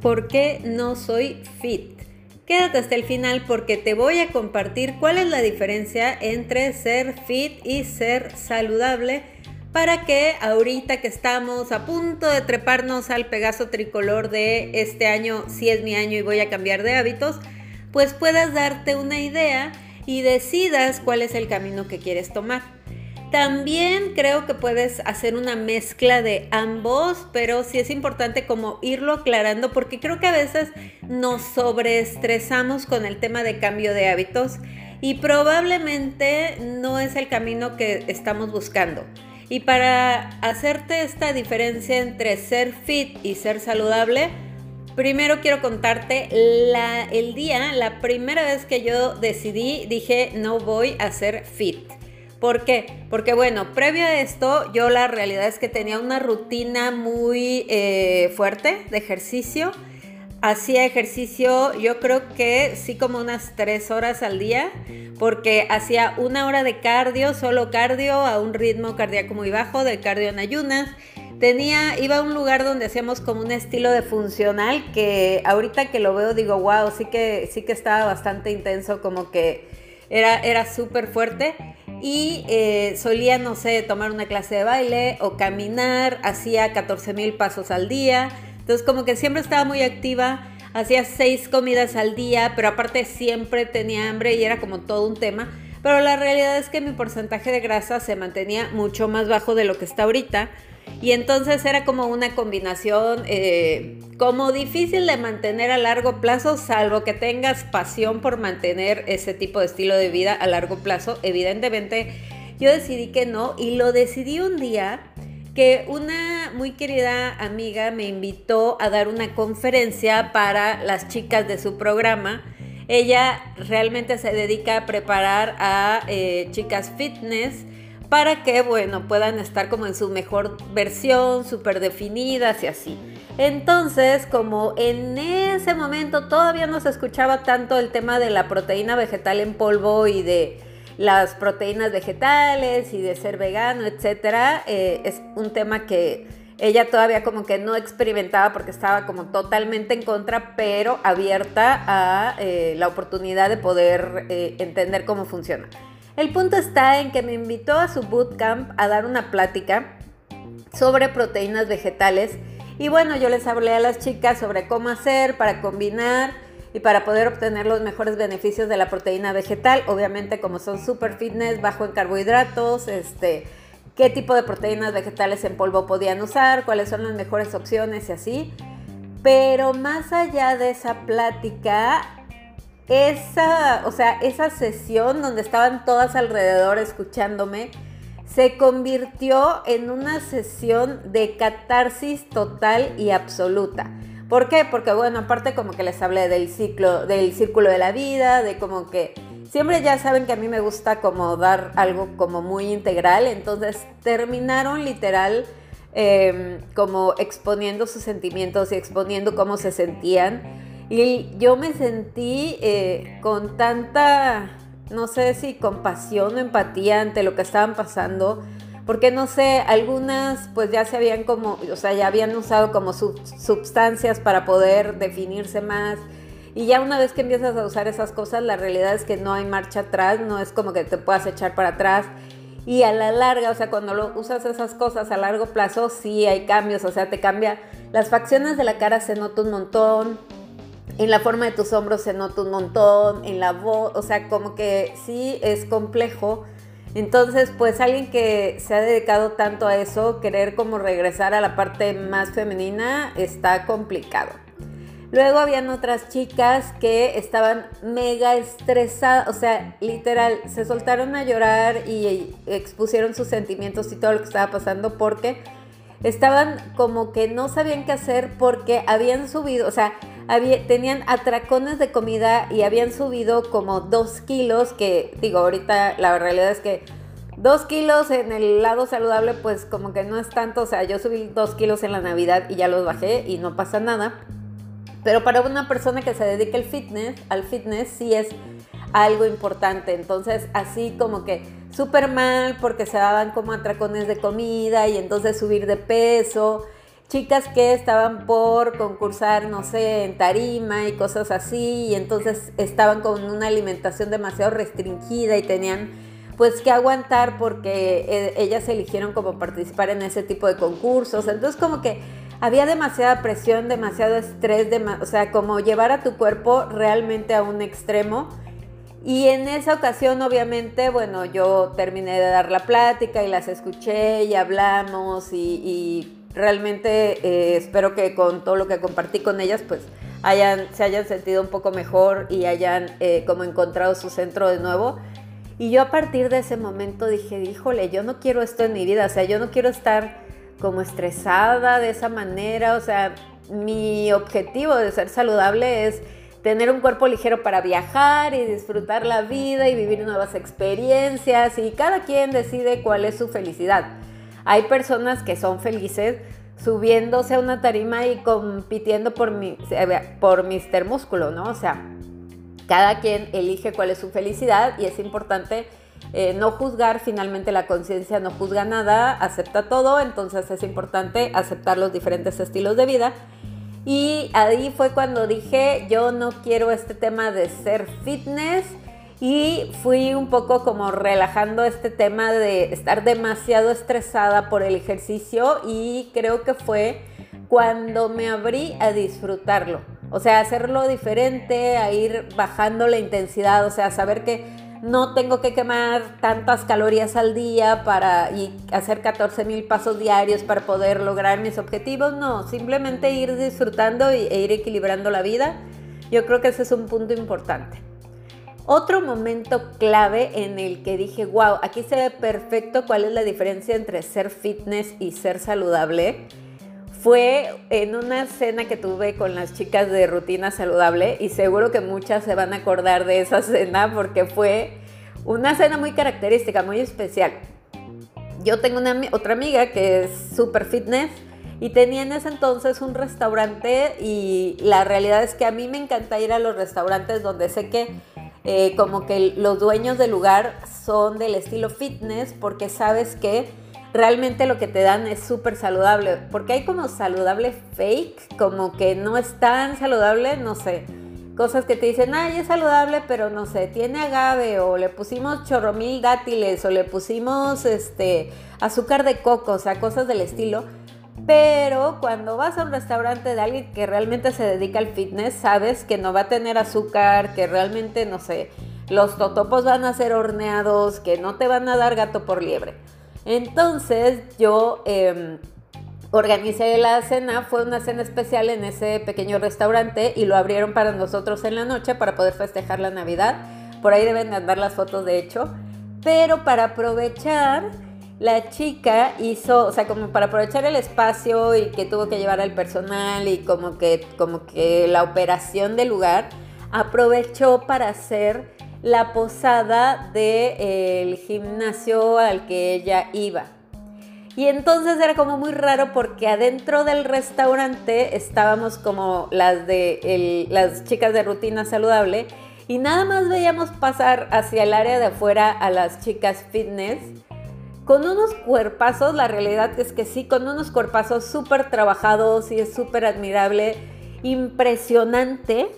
¿Por qué no soy fit? Quédate hasta el final porque te voy a compartir cuál es la diferencia entre ser fit y ser saludable para que ahorita que estamos a punto de treparnos al Pegaso tricolor de este año, si es mi año y voy a cambiar de hábitos, pues puedas darte una idea y decidas cuál es el camino que quieres tomar. También creo que puedes hacer una mezcla de ambos, pero sí es importante como irlo aclarando porque creo que a veces nos sobreestresamos con el tema de cambio de hábitos y probablemente no es el camino que estamos buscando. Y para hacerte esta diferencia entre ser fit y ser saludable, primero quiero contarte el día, la primera vez que yo decidí, dije, no voy a ser fit. ¿Por qué? Porque bueno, previo a esto, yo la realidad es que tenía una rutina muy eh, fuerte de ejercicio. Hacía ejercicio, yo creo que sí como unas tres horas al día, porque hacía una hora de cardio, solo cardio, a un ritmo cardíaco muy bajo, de cardio en ayunas. Tenía, iba a un lugar donde hacíamos como un estilo de funcional que ahorita que lo veo digo, wow, sí que, sí que estaba bastante intenso, como que era, era súper fuerte. Y eh, solía, no sé, tomar una clase de baile o caminar, hacía 14 mil pasos al día, entonces como que siempre estaba muy activa, hacía seis comidas al día, pero aparte siempre tenía hambre y era como todo un tema, pero la realidad es que mi porcentaje de grasa se mantenía mucho más bajo de lo que está ahorita. Y entonces era como una combinación eh, como difícil de mantener a largo plazo, salvo que tengas pasión por mantener ese tipo de estilo de vida a largo plazo. Evidentemente yo decidí que no y lo decidí un día que una muy querida amiga me invitó a dar una conferencia para las chicas de su programa. Ella realmente se dedica a preparar a eh, chicas fitness para que, bueno, puedan estar como en su mejor versión, súper definidas y así. Entonces, como en ese momento todavía no se escuchaba tanto el tema de la proteína vegetal en polvo y de las proteínas vegetales y de ser vegano, etcétera, eh, es un tema que ella todavía como que no experimentaba porque estaba como totalmente en contra, pero abierta a eh, la oportunidad de poder eh, entender cómo funciona. El punto está en que me invitó a su bootcamp a dar una plática sobre proteínas vegetales. Y bueno, yo les hablé a las chicas sobre cómo hacer para combinar y para poder obtener los mejores beneficios de la proteína vegetal. Obviamente como son super fitness, bajo en carbohidratos, este, qué tipo de proteínas vegetales en polvo podían usar, cuáles son las mejores opciones y así. Pero más allá de esa plática, esa, o sea, esa sesión donde estaban todas alrededor escuchándome, se convirtió en una sesión de catarsis total y absoluta. ¿Por qué? Porque bueno, aparte como que les hablé del ciclo, del círculo de la vida, de como que siempre ya saben que a mí me gusta como dar algo como muy integral, entonces terminaron literal em, como exponiendo sus sentimientos y exponiendo cómo se sentían y yo me sentí eh, con tanta, no sé si compasión o empatía ante lo que estaban pasando, porque no sé, algunas pues ya se habían como, o sea, ya habían usado como sustancias para poder definirse más. Y ya una vez que empiezas a usar esas cosas, la realidad es que no hay marcha atrás, no es como que te puedas echar para atrás. Y a la larga, o sea, cuando lo usas esas cosas a largo plazo, sí hay cambios, o sea, te cambia. Las facciones de la cara se nota un montón, en la forma de tus hombros se nota un montón, en la voz, o sea, como que sí es complejo. Entonces, pues alguien que se ha dedicado tanto a eso, querer como regresar a la parte más femenina, está complicado. Luego habían otras chicas que estaban mega estresadas, o sea, literal, se soltaron a llorar y expusieron sus sentimientos y todo lo que estaba pasando porque estaban como que no sabían qué hacer porque habían subido, o sea, tenían atracones de comida y habían subido como dos kilos, que digo, ahorita la realidad es que dos kilos en el lado saludable pues como que no es tanto, o sea, yo subí dos kilos en la Navidad y ya los bajé y no pasa nada. Pero para una persona que se dedica al fitness, al fitness sí es algo importante. Entonces, así como que súper mal porque se daban como atracones de comida y entonces subir de peso. Chicas que estaban por concursar, no sé, en tarima y cosas así, y entonces estaban con una alimentación demasiado restringida y tenían pues que aguantar porque eh, ellas eligieron como participar en ese tipo de concursos. Entonces como que había demasiada presión, demasiado estrés, o sea, como llevar a tu cuerpo realmente a un extremo. Y en esa ocasión, obviamente, bueno, yo terminé de dar la plática y las escuché y hablamos y, realmente eh, espero que con todo lo que compartí con ellas, pues hayan, se hayan sentido un poco mejor y hayan eh, como encontrado su centro de nuevo. Y yo a partir de ese momento dije, híjole, yo no quiero esto en mi vida, o sea, yo no quiero estar como estresada de esa manera, o sea, mi objetivo de ser saludable es tener un cuerpo ligero para viajar y disfrutar la vida y vivir nuevas experiencias y cada quien decide cuál es su felicidad. Hay personas que son felices subiéndose a una tarima y compitiendo por, mi, por Mister Músculo, ¿no? O sea, cada quien elige cuál es su felicidad y es importante eh, no juzgar, finalmente la conciencia no juzga nada, acepta todo, entonces es importante aceptar los diferentes estilos de vida. Y ahí fue cuando dije, yo no quiero este tema de ser fitness y fui un poco como relajando este tema de estar demasiado estresada por el ejercicio y creo que fue cuando me abrí a disfrutarlo. O sea, hacerlo diferente, a ir bajando la intensidad, o sea, saber que no tengo que quemar tantas calorías al día para y hacer 14 mil pasos diarios para poder lograr mis objetivos. No, simplemente ir disfrutando e ir equilibrando la vida. Yo creo que ese es un punto importante. Otro momento clave en el que dije, wow, aquí se ve perfecto cuál es la diferencia entre ser fitness y ser saludable fue en una cena que tuve con las chicas de Rutina Saludable y seguro que muchas se van a acordar de esa cena porque fue una cena muy característica, muy especial. Yo tengo una, otra amiga que es super fitness y tenía en ese entonces un restaurante y la realidad es que a mí me encanta ir a los restaurantes donde sé que eh, como que los dueños del lugar son del estilo fitness porque sabes que realmente lo que te dan es súper saludable. Porque hay como saludable fake, como que no es tan saludable, no sé. Cosas que te dicen, ay, es saludable, pero no sé, tiene agave, o le pusimos chorromil dátiles, o le pusimos este azúcar de coco, o sea, cosas del estilo. Pero cuando vas a un restaurante de alguien que realmente se dedica al fitness, sabes que no va a tener azúcar, que realmente, no sé, los totopos van a ser horneados, que no te van a dar gato por liebre. Entonces yo em, organicé la cena, fue una cena especial en ese pequeño restaurante y lo abrieron para nosotros en la noche para poder festejar la Navidad. Por ahí deben de andar las fotos de hecho. Pero para aprovechar, la chica hizo, o sea, como para aprovechar el espacio y que tuvo que llevar al personal y como que, como que la operación del lugar, aprovechó para hacer la posada del gimnasio al que ella iba. Y entonces era como muy raro porque adentro del restaurante estábamos como las de las chicas de rutina saludable y nada más veíamos pasar hacia el área de afuera a las chicas fitness con unos cuerpazos, la realidad es que sí, con unos cuerpazos súper trabajados y es súper admirable, impresionante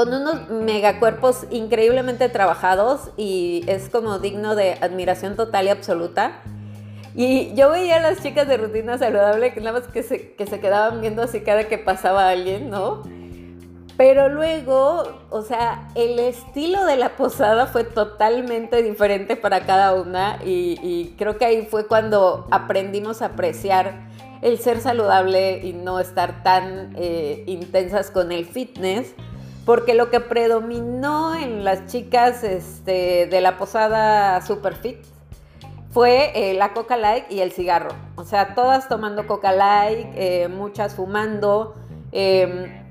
con unos megacuerpos increíblemente trabajados y es como digno de admiración total y absoluta. Y yo veía a las chicas de rutina saludable que nada más que se, que se quedaban viendo así cada que pasaba alguien, ¿no? Pero luego, o sea, el estilo de la posada fue totalmente diferente para cada una y, creo que ahí fue cuando aprendimos a apreciar el ser saludable y no estar tan eh, intensas con el fitness porque lo que predominó en las chicas este, de la posada Super Fit fue eh, la Coca Light y el cigarro. O sea, todas tomando Coca Light, eh, muchas fumando, em,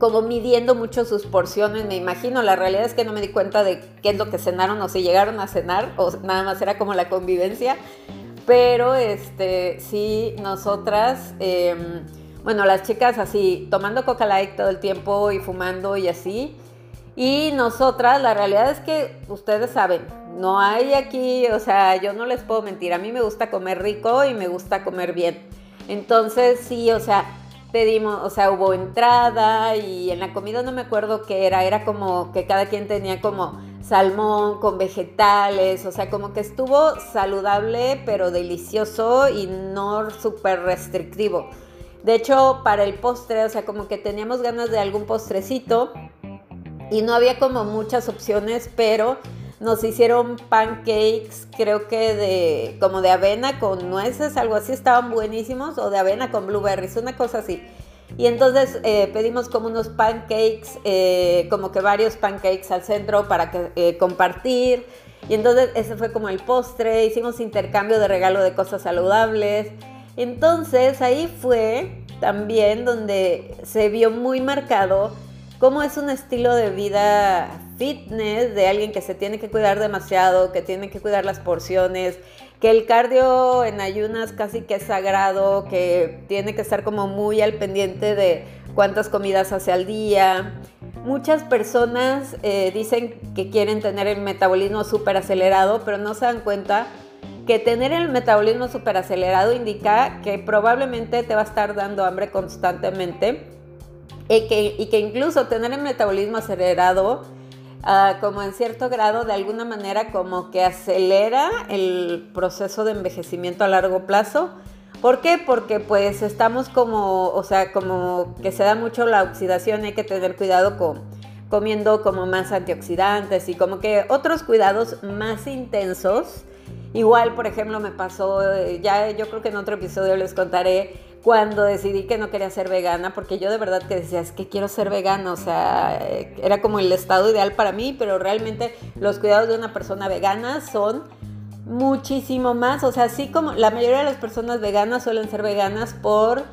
como midiendo mucho sus porciones, me imagino. La realidad es que no me di cuenta de qué es lo que cenaron o si llegaron a cenar o nada más era como la convivencia. Pero este, sí, nosotras em, bueno, las chicas así, tomando coca light todo el tiempo y fumando y así. Y nosotras, la realidad es que ustedes saben, no hay aquí, o sea, yo no les puedo mentir, a mí me gusta comer rico y me gusta comer bien. Entonces, sí, o sea, pedimos, o sea, hubo entrada y en la comida no me acuerdo qué era, era como que cada quien tenía como salmón con vegetales, o sea, como que estuvo saludable pero delicioso y no súper restrictivo. De hecho, para el postre, o sea, como que teníamos ganas de algún postrecito y no había como muchas opciones, pero nos hicieron pancakes, creo que de como de avena con nueces, algo así, estaban buenísimos, o de avena con blueberries, una cosa así. Y entonces eh, pedimos como unos pancakes, eh, como que varios pancakes al centro para que, eh, compartir. Y entonces ese fue como el postre, hicimos intercambio de regalo de cosas saludables. Entonces ahí fue también donde se vio muy marcado cómo es un estilo de vida fitness de alguien que se tiene que cuidar demasiado, que tiene que cuidar las porciones, que el cardio en ayunas casi que es sagrado, que tiene que estar como muy al pendiente de cuántas comidas hace al día. Muchas personas eh, dicen que quieren tener el metabolismo súper acelerado, pero no se dan cuenta que tener el metabolismo súper acelerado indica que probablemente te va a estar dando hambre constantemente y que, y que incluso tener el metabolismo acelerado Ah, como en cierto grado, de alguna manera, como que acelera el proceso de envejecimiento a largo plazo. ¿Por qué? Porque pues estamos como, o sea, como que se da mucho la oxidación, hay que tener cuidado con comiendo como más antioxidantes y como que otros cuidados más intensos. Igual, por ejemplo, me pasó, eh, ya yo creo que en otro episodio les contaré cuando decidí que no quería ser vegana, porque yo de verdad que decía, es que quiero ser vegana, o sea, era como el estado ideal para mí, pero realmente los cuidados de una persona vegana son muchísimo más, o sea, así como la mayoría de las personas veganas suelen ser veganas por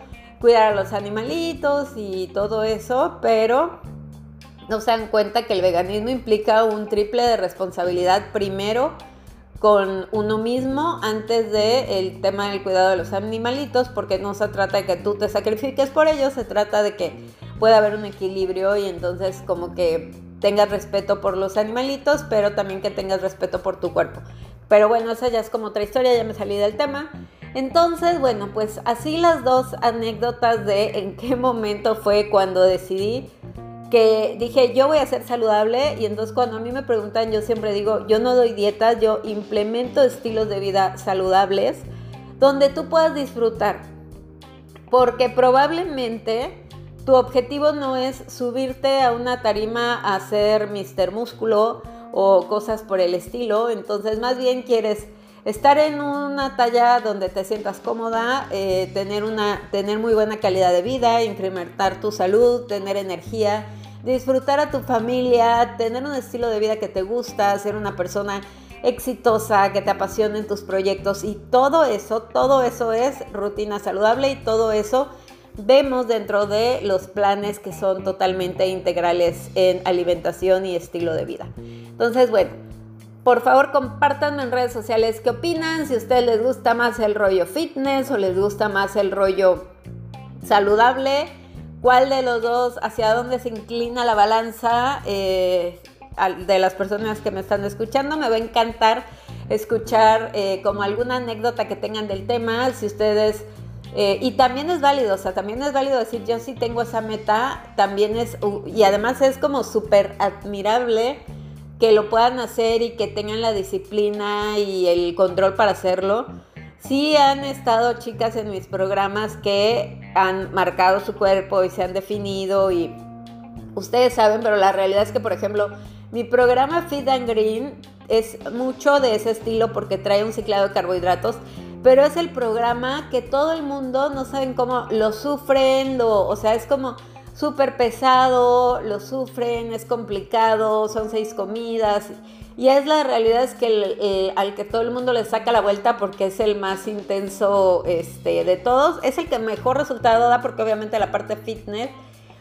cuidar a los animalitos y todo eso, pero no se dan cuenta que el veganismo implica un triple de responsabilidad. Primero con uno mismo antes de tema del cuidado de los animalitos, porque no se trata de que tú te sacrifiques por ellos, se trata de que pueda haber un equilibrio y entonces como que tengas respeto por los animalitos, pero también que tengas respeto por tu cuerpo. Pero bueno, esa ya es como otra historia, ya me salí del tema. Entonces, bueno, pues así las dos anécdotas de en qué momento fue cuando decidí que dije, yo voy a ser saludable y entonces cuando a mí me preguntan, yo siempre digo, yo no doy dietas, yo implemento estilos de vida saludables donde tú puedas disfrutar. Porque probablemente tu objetivo no es subirte a una tarima a hacer Mister Músculo o cosas por el estilo, entonces más bien quieres estar en una talla donde te sientas cómoda, eh, tener, una, tener muy buena calidad de vida, incrementar tu salud, tener energía, disfrutar a tu familia, tener un estilo de vida que te gusta, ser una persona exitosa, que te apasionen tus proyectos y todo eso, todo eso es rutina saludable y todo eso vemos dentro de los planes que son totalmente integrales en alimentación y estilo de vida. Entonces, bueno, por favor, compártanme en redes sociales qué opinan, si a ustedes les gusta más el rollo fitness o les gusta más el rollo saludable, cuál de los dos, hacia dónde se inclina la balanza eh, de las personas que me están escuchando. Me va a encantar escuchar eh, como alguna anécdota que tengan del tema, si ustedes... Eh, y también es válido, o sea, también es válido decir, yo sí tengo esa meta, también es, y además es como súper admirable que lo puedan hacer y que tengan la disciplina y el control para hacerlo. Sí han estado chicas en mis programas que han marcado su cuerpo y se han definido y ustedes saben, pero la realidad es que, por ejemplo, mi programa Fit and Green es mucho de ese estilo porque trae un ciclado de carbohidratos, pero es el programa que todo el mundo no saben cómo lo sufren, o sea, es como súper pesado, lo sufren, es complicado, son seis comidas. Y es la realidad es que al que todo el mundo le saca la vuelta porque es el más intenso este, de todos, es el que mejor resultado da porque obviamente la parte fitness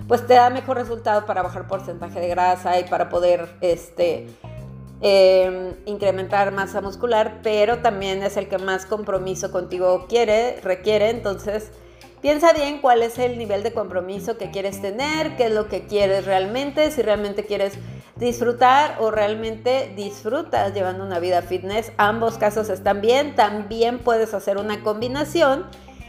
pues te da mejor resultado para bajar porcentaje de grasa y para poder este, em, incrementar masa muscular, pero también es el que más compromiso contigo quiere, requiere, entonces Piensa bien cuál es el nivel de compromiso que quieres tener, qué es lo que quieres realmente, si realmente quieres disfrutar o realmente disfrutas llevando una vida fitness. Ambos casos están bien, también puedes hacer una combinación.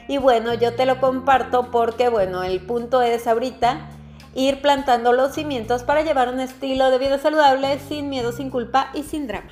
Y bueno, yo te lo comparto porque bueno, el punto es ahorita ir plantando los cimientos para llevar un estilo de vida saludable sin miedo, sin culpa y sin drama.